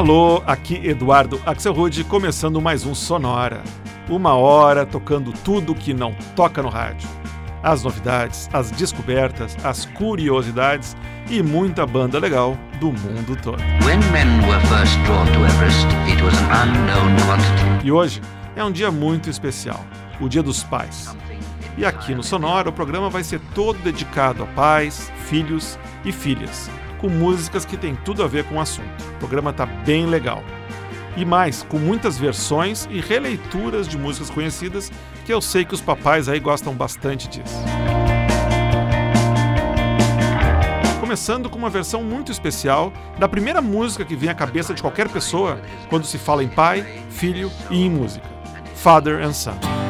Alô, aqui Eduardo Axelrod, começando mais um Sonora. Uma hora tocando tudo que não toca no rádio. As novidades, as descobertas, as curiosidades e muita banda legal do mundo todo. e hoje é um dia muito especial, o Dia dos Pais. E aqui no Sonora o programa vai ser todo dedicado a pais, filhos e filhas, com músicas que têm tudo a ver com o assunto. O programa tá bem legal. E mais, com muitas versões e releituras de músicas conhecidas, que eu sei que os papais aí gostam bastante disso. Começando com uma versão muito especial da primeira música que vem à cabeça de qualquer pessoa quando se fala em pai, filho e em música: Father and Son.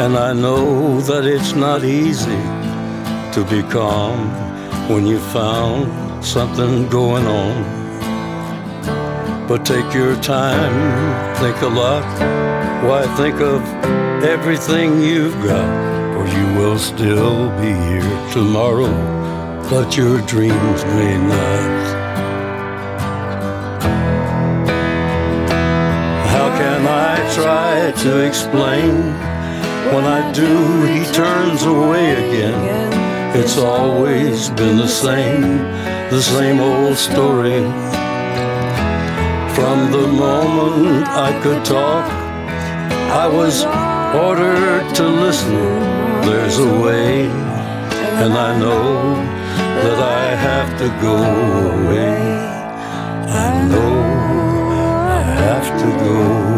And I know that it's not easy to be calm when you found something going on. But take your time, think a lot. Why think of everything you've got? For you will still be here tomorrow, but your dreams may not. How can I try to explain? When I do, he turns away again. It's always been the same, the same old story. From the moment I could talk, I was ordered to listen. There's a way, and I know that I have to go away. I know I have to go.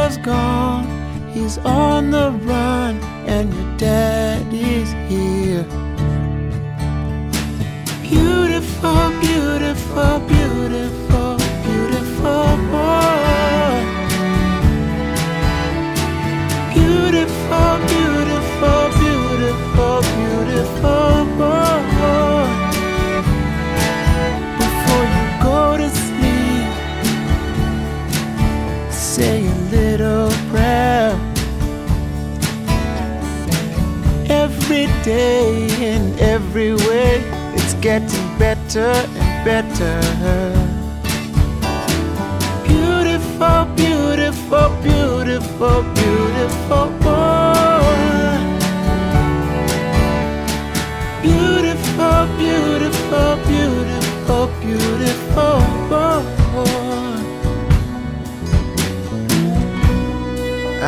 brother's gone, he's on the run, and your dad is here. Beautiful, beautiful, beautiful, beautiful boy. Beautiful, beautiful, beautiful, beautiful. day in every way. It's getting better and better. Beautiful, beautiful, beautiful, beautiful boy. Beautiful, beautiful, beautiful, beautiful boy.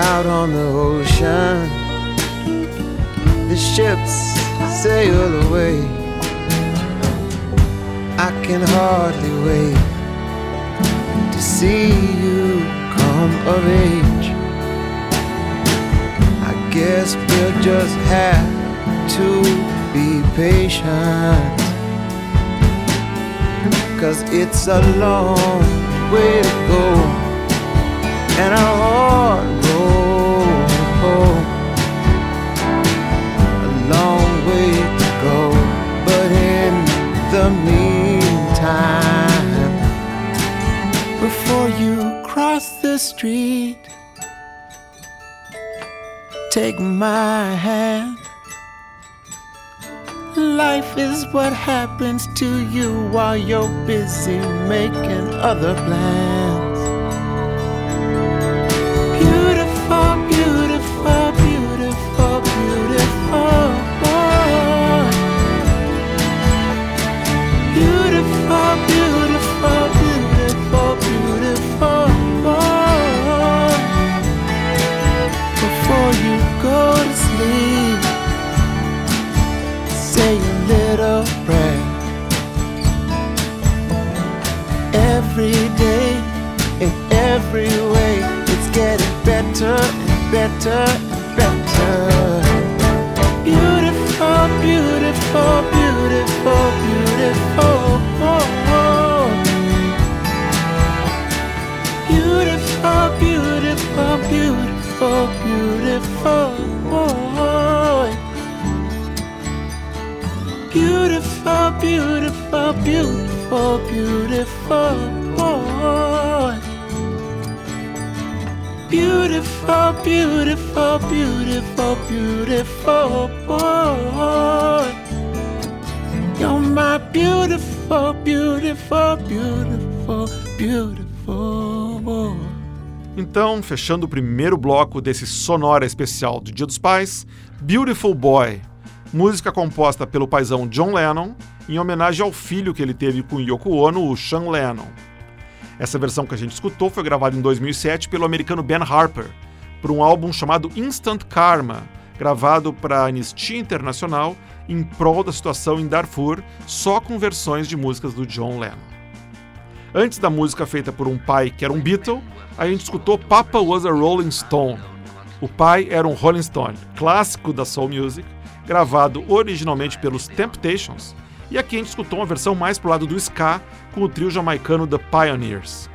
Out on the ocean the ships sail away. I can hardly wait to see you come of age. I guess we'll just have to be patient. Cause it's a long way to go, and I hardly before you cross the street, take my hand. Life is what happens to you while you're busy making other plans. Better better. Beautiful beautiful beautiful beautiful. Beautiful beautiful beautiful beautiful. Beautiful, beautiful, beautiful, beautiful. Beautiful Beautiful, beautiful, beautiful, boy. You're my beautiful, beautiful, beautiful, beautiful boy. Então, fechando o primeiro bloco desse sonora especial do Dia dos Pais, Beautiful Boy, música composta pelo paizão John Lennon, em homenagem ao filho que ele teve com Yoko Ono, o Sean Lennon. Essa versão que a gente escutou foi gravada em 2007 pelo americano Ben Harper, para um álbum chamado Instant Karma, gravado para a Anistia Internacional em prol da situação em Darfur, só com versões de músicas do John Lennon. Antes da música feita por um pai que era um Beatle, a gente escutou Papa Was a Rolling Stone. O pai era um Rolling Stone, clássico da soul music, gravado originalmente pelos Temptations, e aqui a gente escutou uma versão mais pro lado do ska com o trio jamaicano The Pioneers.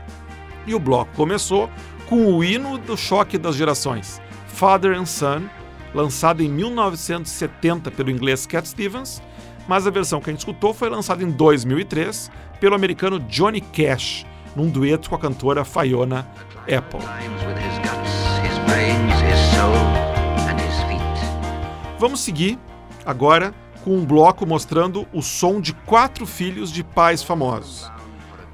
E o bloco começou com o hino do choque das gerações, Father and Son, lançado em 1970 pelo inglês Cat Stevens, mas a versão que a gente escutou foi lançada em 2003 pelo americano Johnny Cash, num dueto com a cantora Fiona Apple. Vamos seguir agora com um bloco mostrando o som de quatro filhos de pais famosos.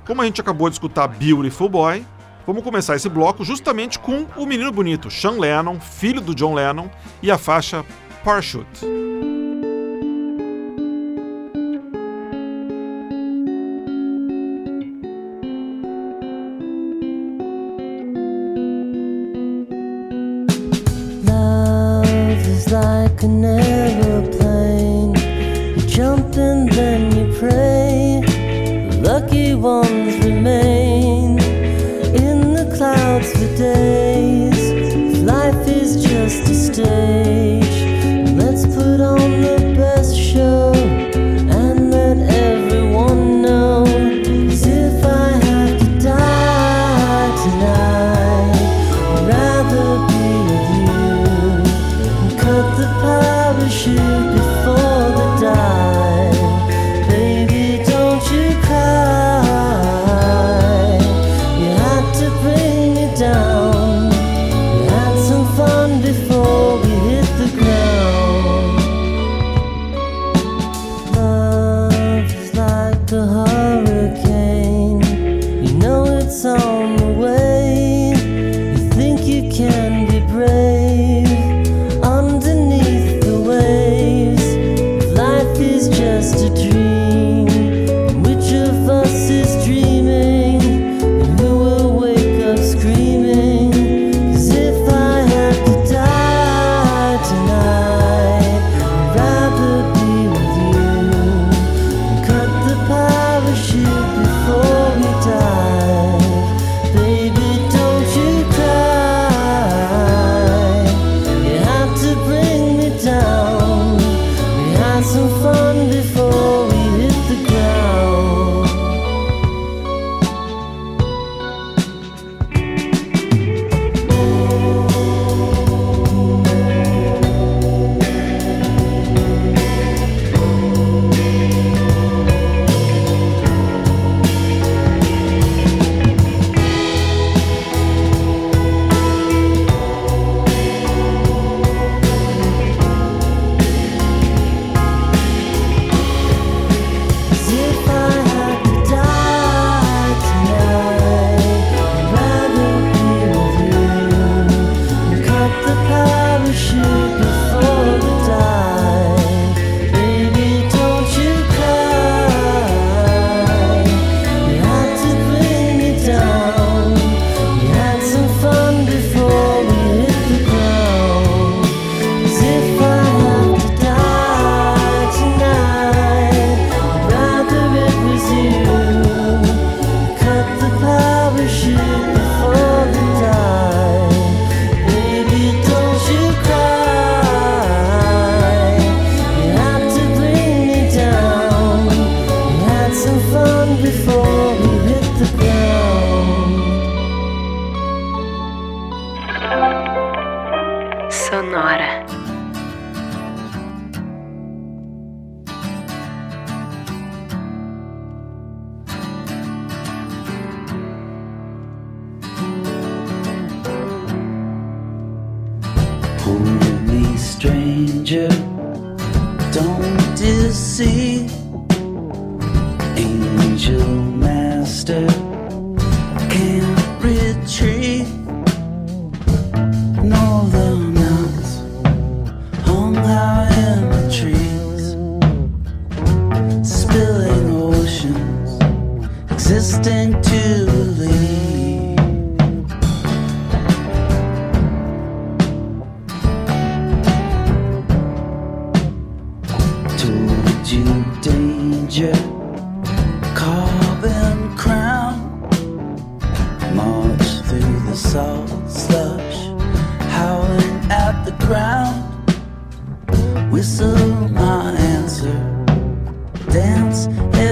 Como a gente acabou de escutar Beautiful Boy, vamos começar esse bloco justamente com o menino bonito, Sean Lennon, filho do John Lennon, e a faixa Parachute. Love 是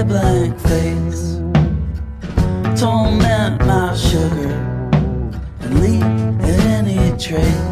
blank face. Torment my sugar and leave any trace.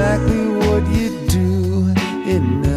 exactly what you do. It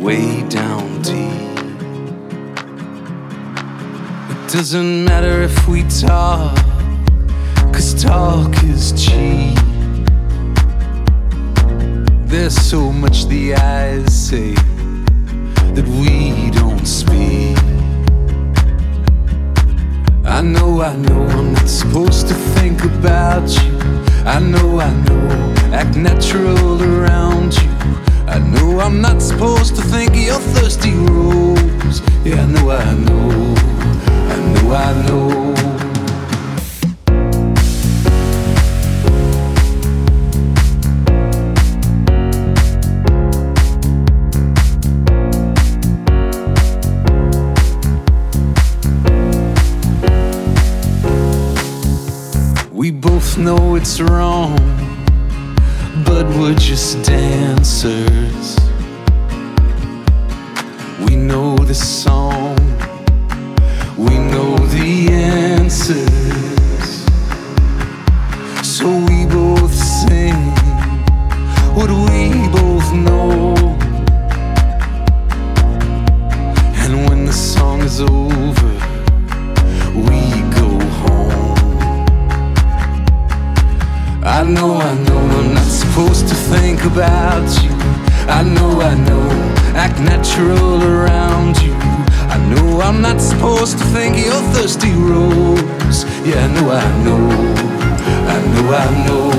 way down deep. It doesn't matter if we talk, cause talk is cheap. There's so much the eyes say that we don't speak. I know, I know, I'm not supposed to think about you. I know, I know, act natural around you. I know I'm not supposed to think of your thirsty rose. Yeah, I know, I know, I know, I know. We both know it's wrong, but we're just dancers. We know the song, we know the answers. Thirsty rose. Yeah, I know, I know, I know, I know.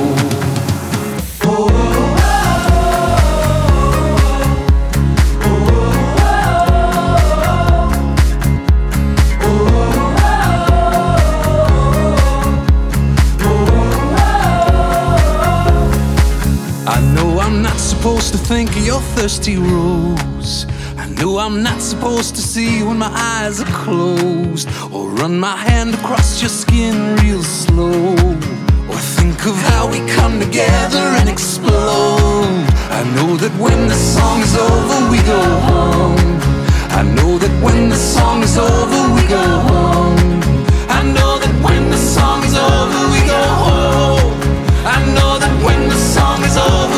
I know I'm not supposed to think of your thirsty rose. Know I'm not supposed to see when my eyes are closed, or run my hand across your skin real slow, or think of how we come together and explode. I know that when the song is over, we go home. I know that when the song is over, we go home. I know that when the song is over, we go home. I know that when the song is over,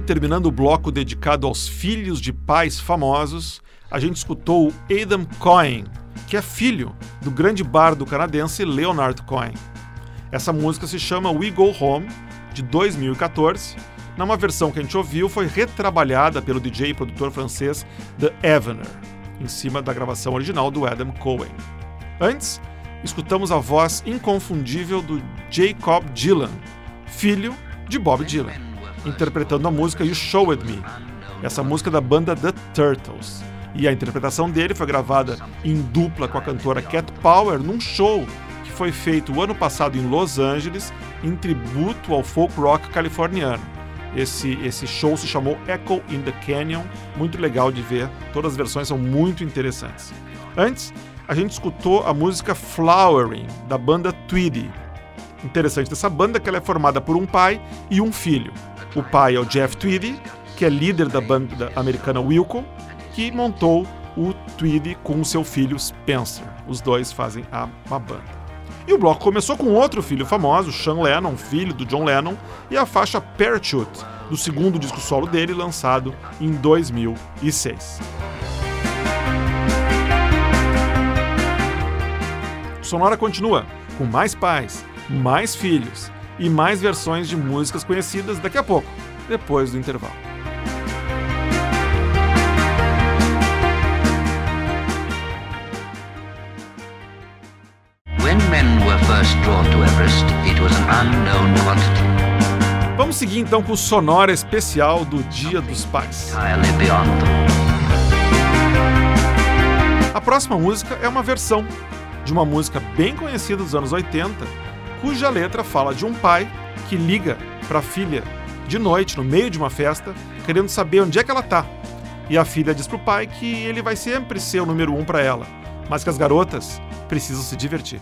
Terminando o bloco dedicado aos filhos de pais famosos, a gente escutou Adam Cohen, que é filho do grande bardo canadense Leonard Cohen. Essa música se chama We Go Home, de 2014. Numa versão que a gente ouviu, foi retrabalhada pelo DJ e produtor francês The Evener, em cima da gravação original do Adam Cohen. Antes, escutamos a voz inconfundível do Jacob Dylan, filho de Bob Dylan, interpretando a música You Showed Me, essa música da banda The Turtles. E a interpretação dele foi gravada em dupla com a cantora Cat Power num show que foi feito o ano passado em Los Angeles em tributo ao folk rock californiano. Esse, esse show se chamou Echo in the Canyon, muito legal de ver, todas as versões são muito interessantes. Antes, a gente escutou a música Flowering, da banda Tweedy. Interessante dessa banda que ela é formada por um pai e um filho. O pai é o Jeff Tweedy, que é líder da banda americana Wilco, que montou o Tweedy com seu filho Spencer. Os dois fazem a, uma banda. E o bloco começou com outro filho famoso, Sean Lennon, filho do John Lennon, e a faixa Parachute, do segundo disco solo dele, lançado em 2006. Sonora continua com mais pais, mais filhos, e mais versões de músicas conhecidas daqui a pouco, depois do intervalo. Vamos seguir então com o sonora especial do Dia dos Pais. A próxima música é uma versão de uma música bem conhecida dos anos 80 cuja letra fala de um pai que liga para a filha de noite, no meio de uma festa, querendo saber onde é que ela tá. E a filha diz pro pai que ele vai sempre ser o número um para ela, mas que as garotas precisam se divertir.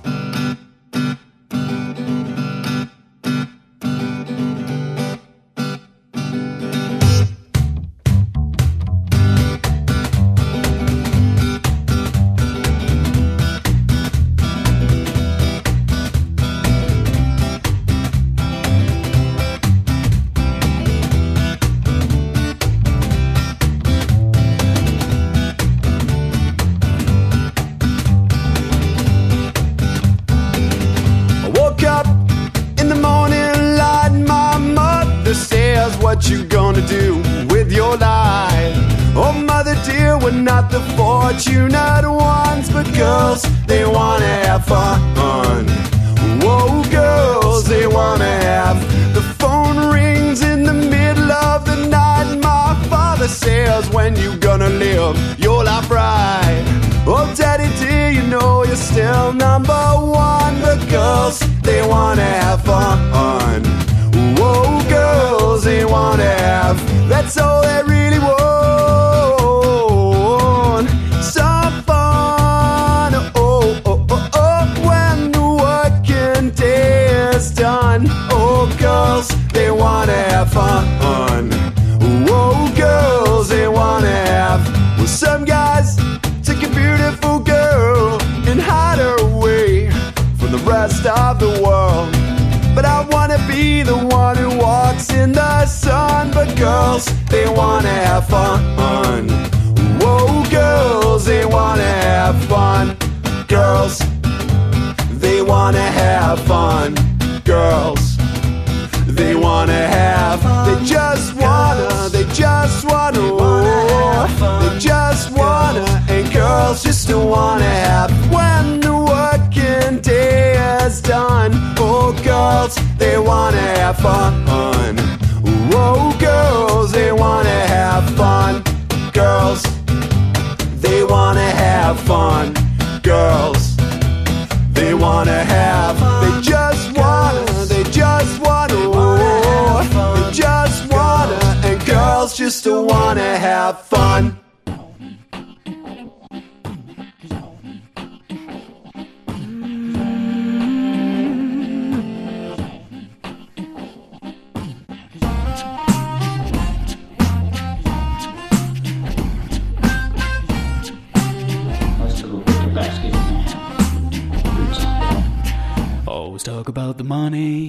Well, number one, the girls, they wanna have fun. Whoa, girls, they wanna have. That's all they really want. just wanna, they just wanna, they just wanna, and girls just don't wanna have. When the working day is done, oh girls, they wanna have fun. wanna have fun. talk about the money.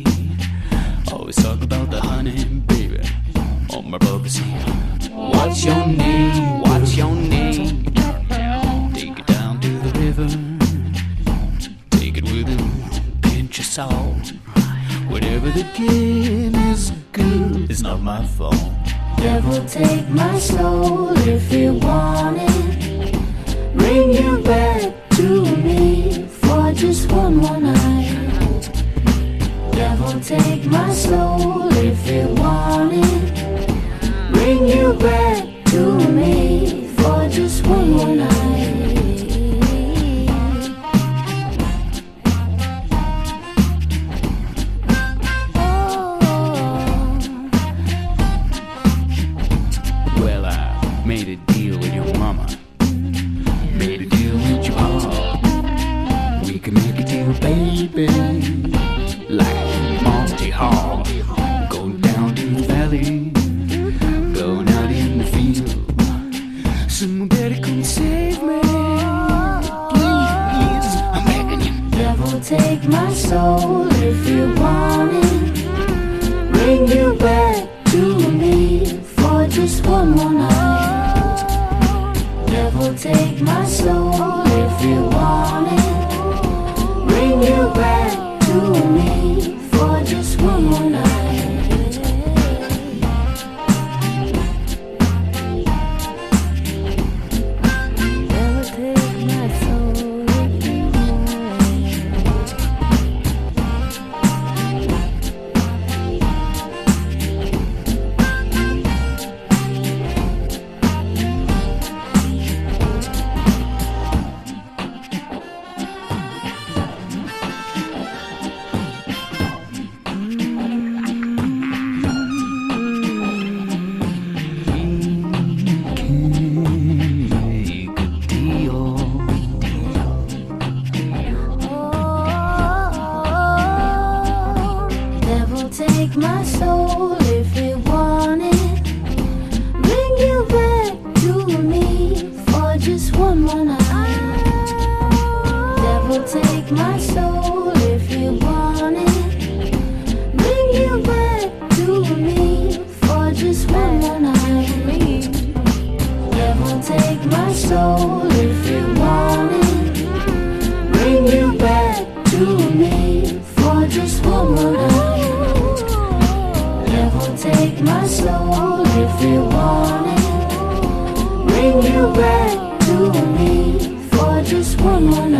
Take my soul if you want it. Bring you back to me for just one more night.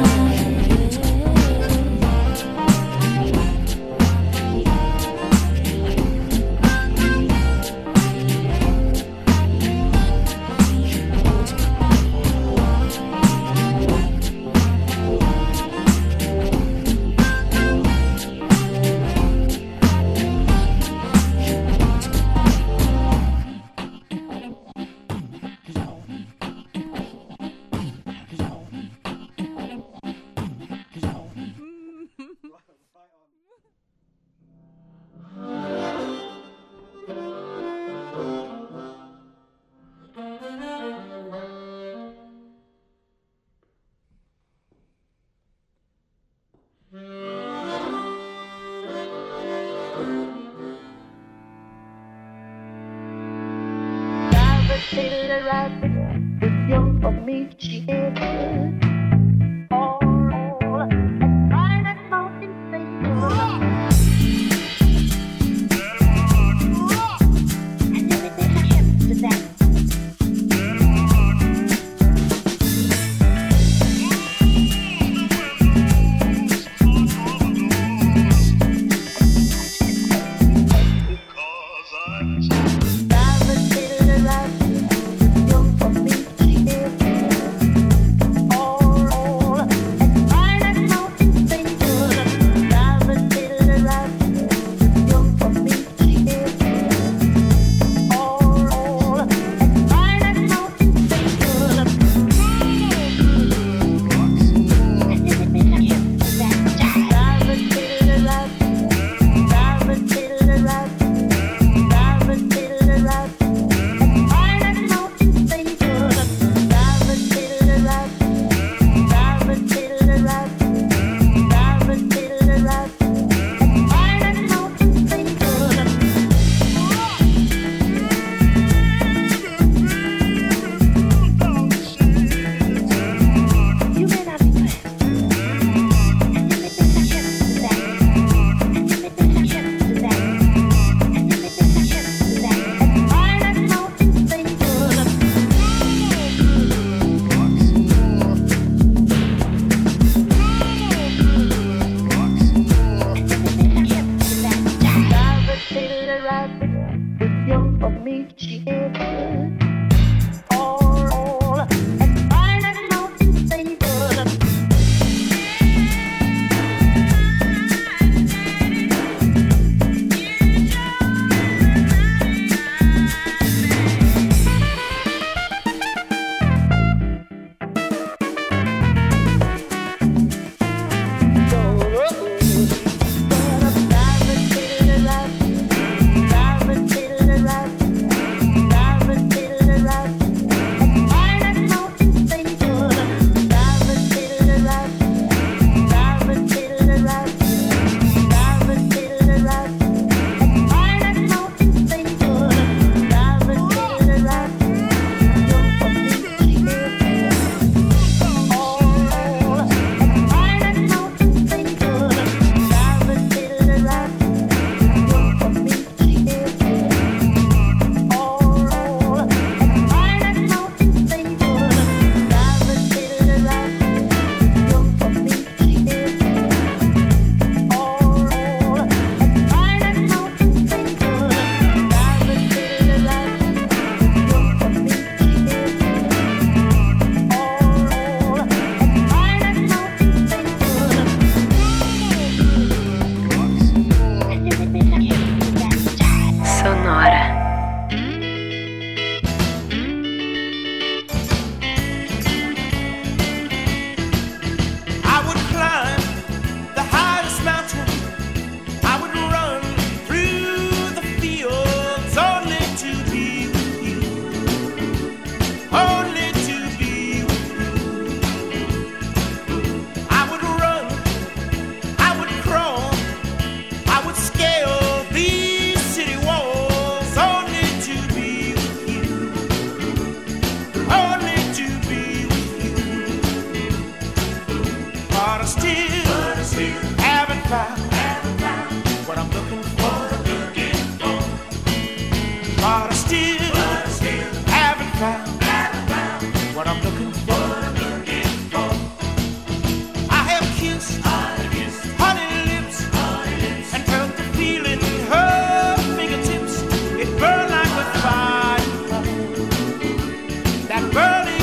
Burning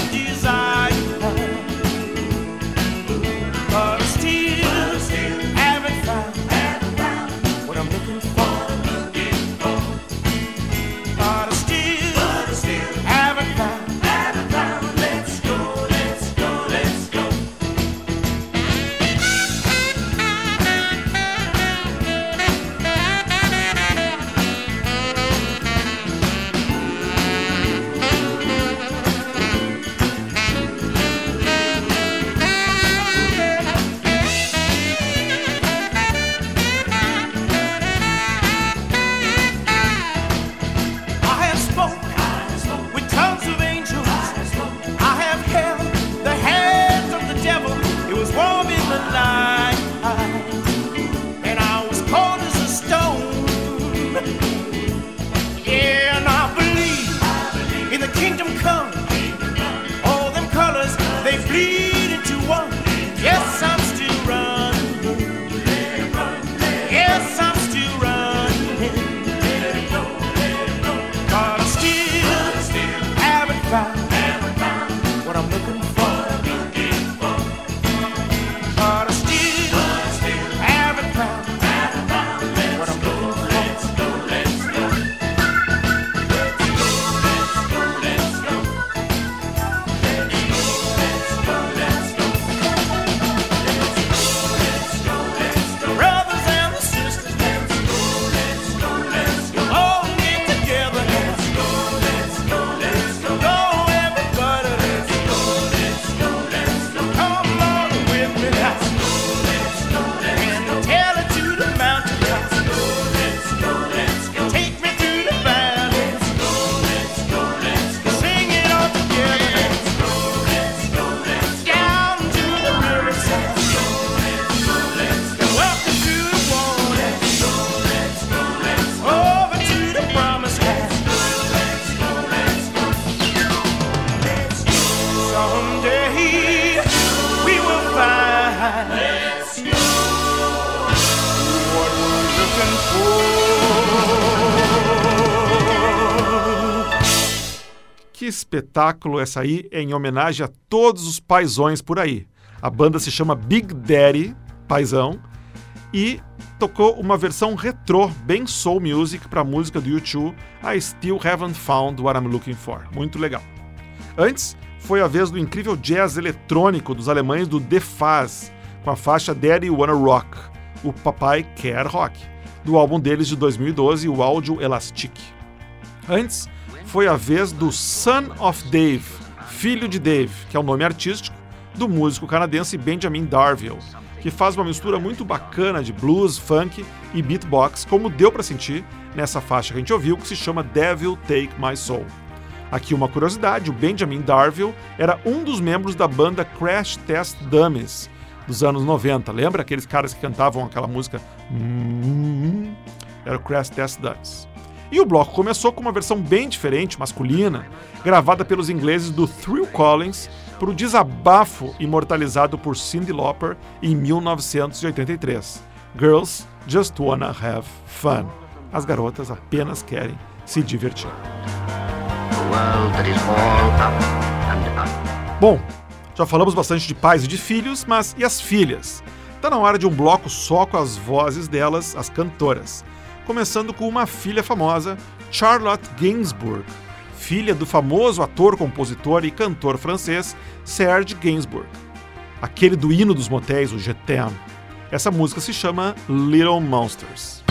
espetáculo essa aí em homenagem a todos os paisões por aí. A banda se chama Big Daddy, paisão, e tocou uma versão retrô, bem soul music para a música do U2, I Still Haven't Found What I'm Looking For. Muito legal. Antes, foi a vez do incrível jazz eletrônico dos alemães do The Faz, com a faixa Daddy Wanna Rock, o Papai Quer Rock, do álbum deles de 2012, o Áudio Elastic. Antes, foi a vez do Son of Dave, filho de Dave, que é o nome artístico do músico canadense Benjamin Darville, que faz uma mistura muito bacana de blues, funk e beatbox, como deu para sentir nessa faixa que a gente ouviu, que se chama Devil Take My Soul. Aqui uma curiosidade, o Benjamin Darville era um dos membros da banda Crash Test Dummies dos anos 90. Lembra aqueles caras que cantavam aquela música? Era o Crash Test Dummies. E o bloco começou com uma versão bem diferente, masculina, gravada pelos ingleses do Thrill Collins para o desabafo imortalizado por Cyndi Lauper em 1983. Girls Just Wanna Have Fun. As garotas apenas querem se divertir. Bom, já falamos bastante de pais e de filhos, mas e as filhas? Tá na hora de um bloco só com as vozes delas, as cantoras. Começando com uma filha famosa, Charlotte Gainsbourg, filha do famoso ator, compositor e cantor francês Serge Gainsbourg. Aquele do hino dos motéis, o Je. Essa música se chama Little Monsters.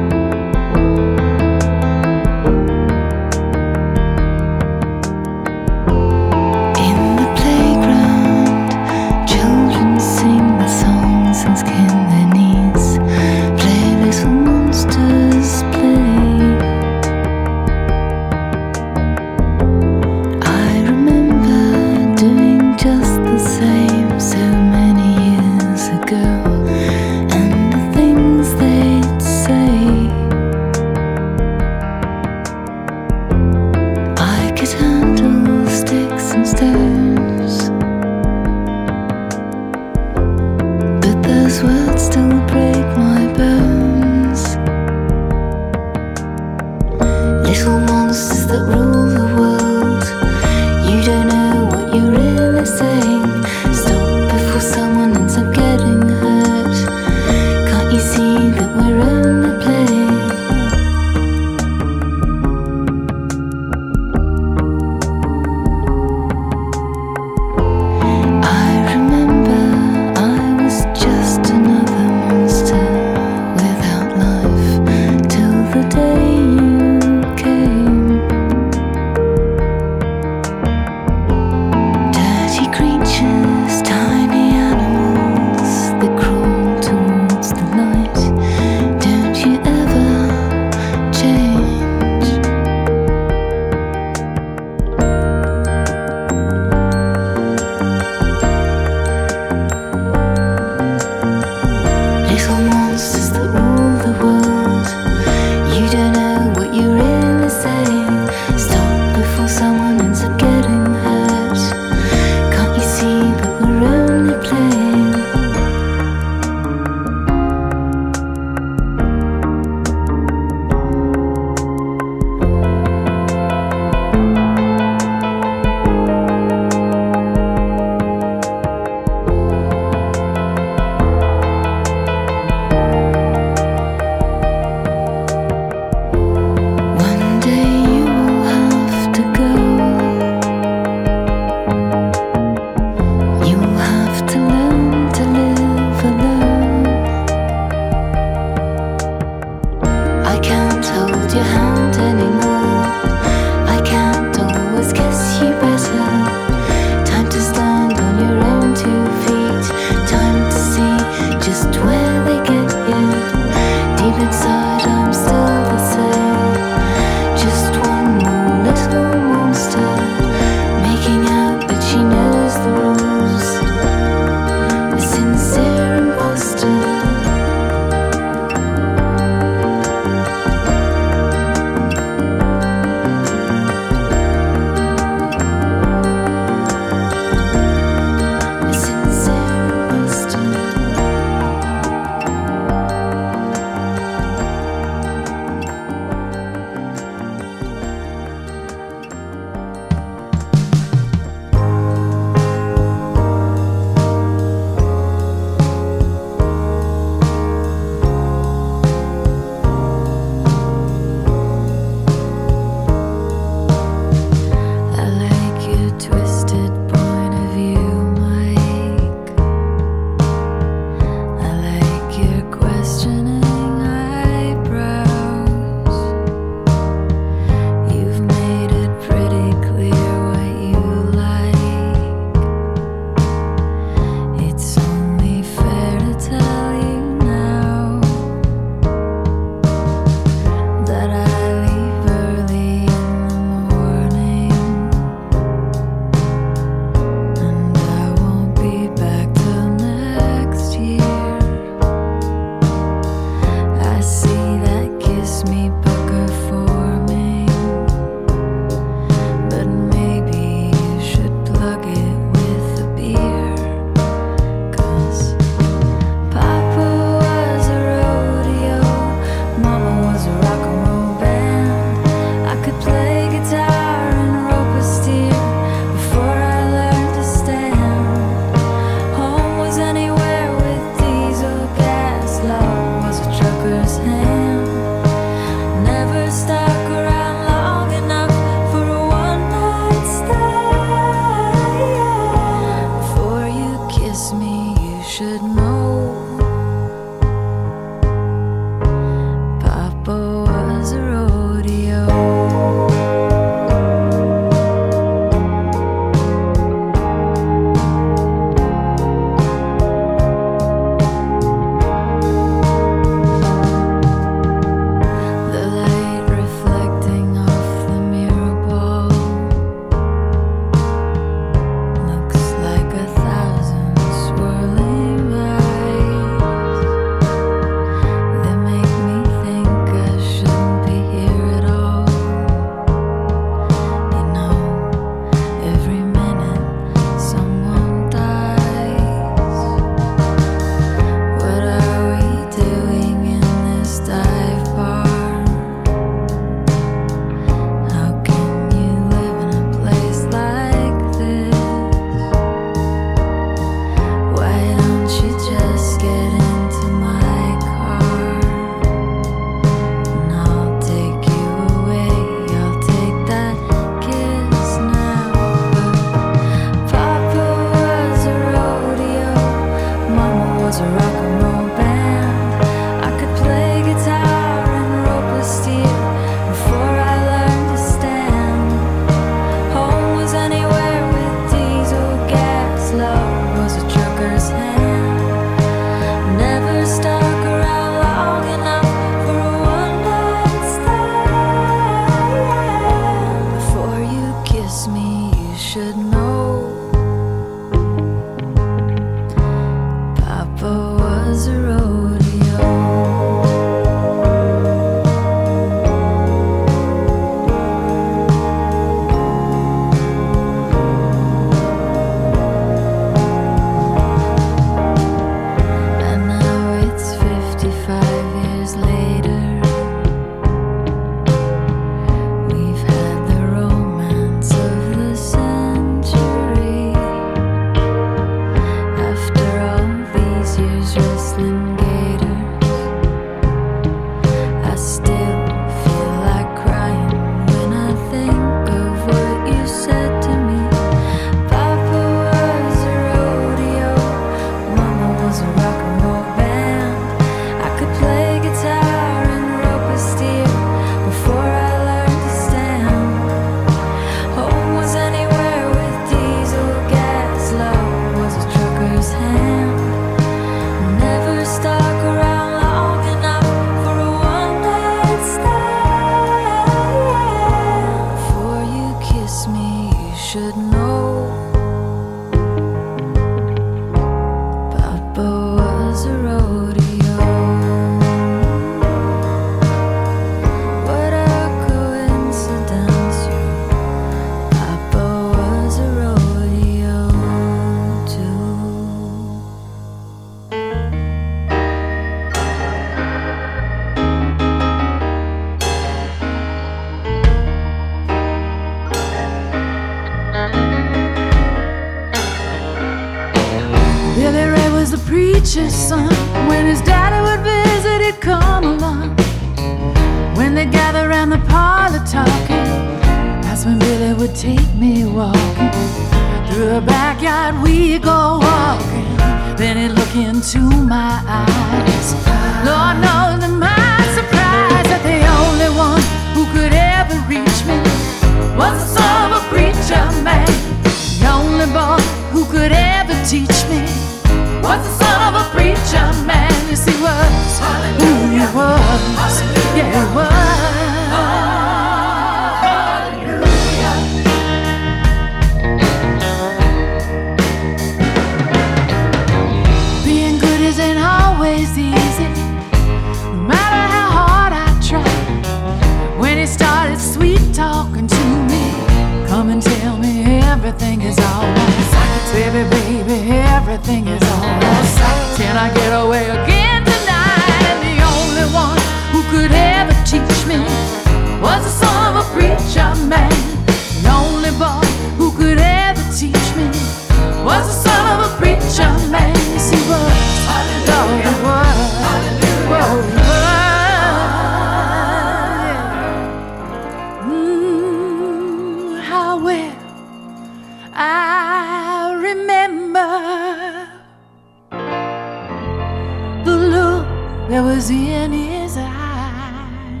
Was in his eyes,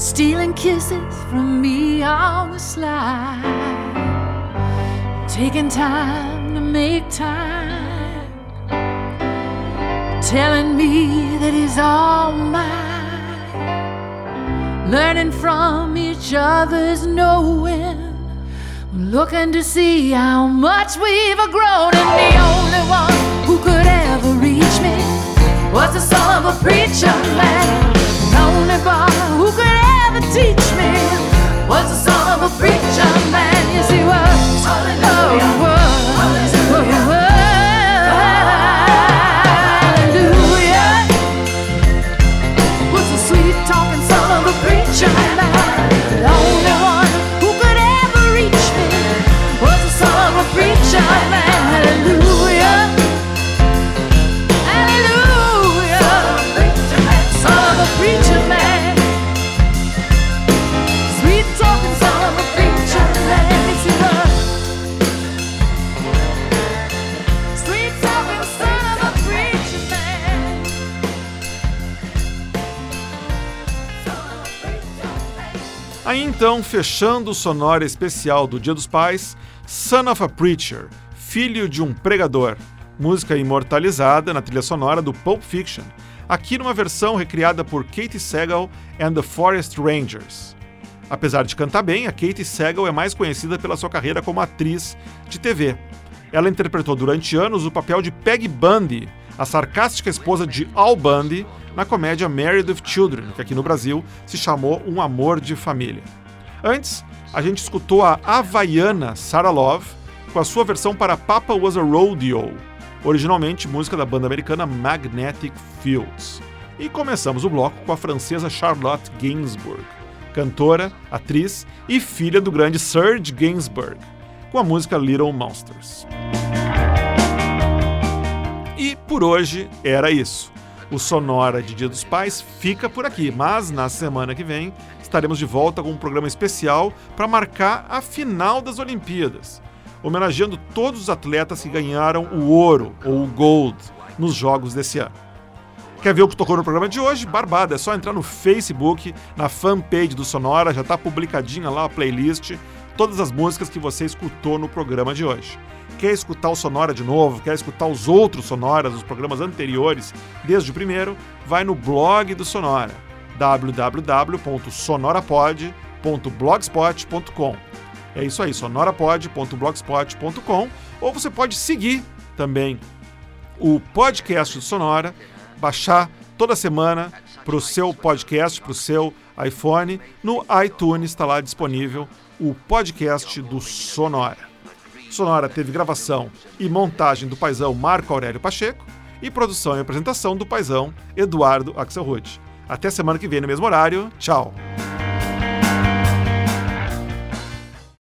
stealing kisses from me on the slide, taking time to make time, telling me that he's all mine. Learning from each other's knowing, looking to see how much we've grown. And the only one who could ever reach me was the son of a preacher man. The only boy who could ever teach me was the son of a preacher man. Yes, he was. Então, fechando o sonora especial do Dia dos Pais, Son of a Preacher, Filho de um Pregador, música imortalizada na trilha sonora do Pulp Fiction, aqui numa versão recriada por Katie Sagal and the Forest Rangers. Apesar de cantar bem, a Katie Sagal é mais conhecida pela sua carreira como atriz de TV. Ela interpretou durante anos o papel de Peggy Bundy, a sarcástica esposa de Al Bundy, na comédia Married with Children, que aqui no Brasil se chamou Um Amor de Família. Antes, a gente escutou a havaiana Sarah Love com a sua versão para Papa Was a Rodeo, originalmente música da banda americana Magnetic Fields. E começamos o bloco com a francesa Charlotte Gainsbourg, cantora, atriz e filha do grande Serge Gainsbourg, com a música Little Monsters. E por hoje era isso. O Sonora de Dia dos Pais fica por aqui, mas na semana que vem estaremos de volta com um programa especial para marcar a final das Olimpíadas, homenageando todos os atletas que ganharam o ouro ou o gold nos jogos desse ano. Quer ver o que tocou no programa de hoje? Barbada, é só entrar no Facebook, na fanpage do Sonora, já está publicadinha lá a playlist, todas as músicas que você escutou no programa de hoje. Quer escutar o Sonora de novo? Quer escutar os outros Sonoras, os programas anteriores, desde o primeiro? Vai no blog do Sonora, www.sonorapod.blogspot.com. É isso aí, sonorapod.blogspot.com. Ou você pode seguir também o podcast do Sonora, baixar toda semana para o seu podcast, para o seu iPhone. No iTunes está lá disponível o podcast do Sonora. Sonora teve gravação e montagem do paizão Marco Aurélio Pacheco e produção e apresentação do paizão Eduardo Axelrod. Até semana que vem no mesmo horário. Tchau!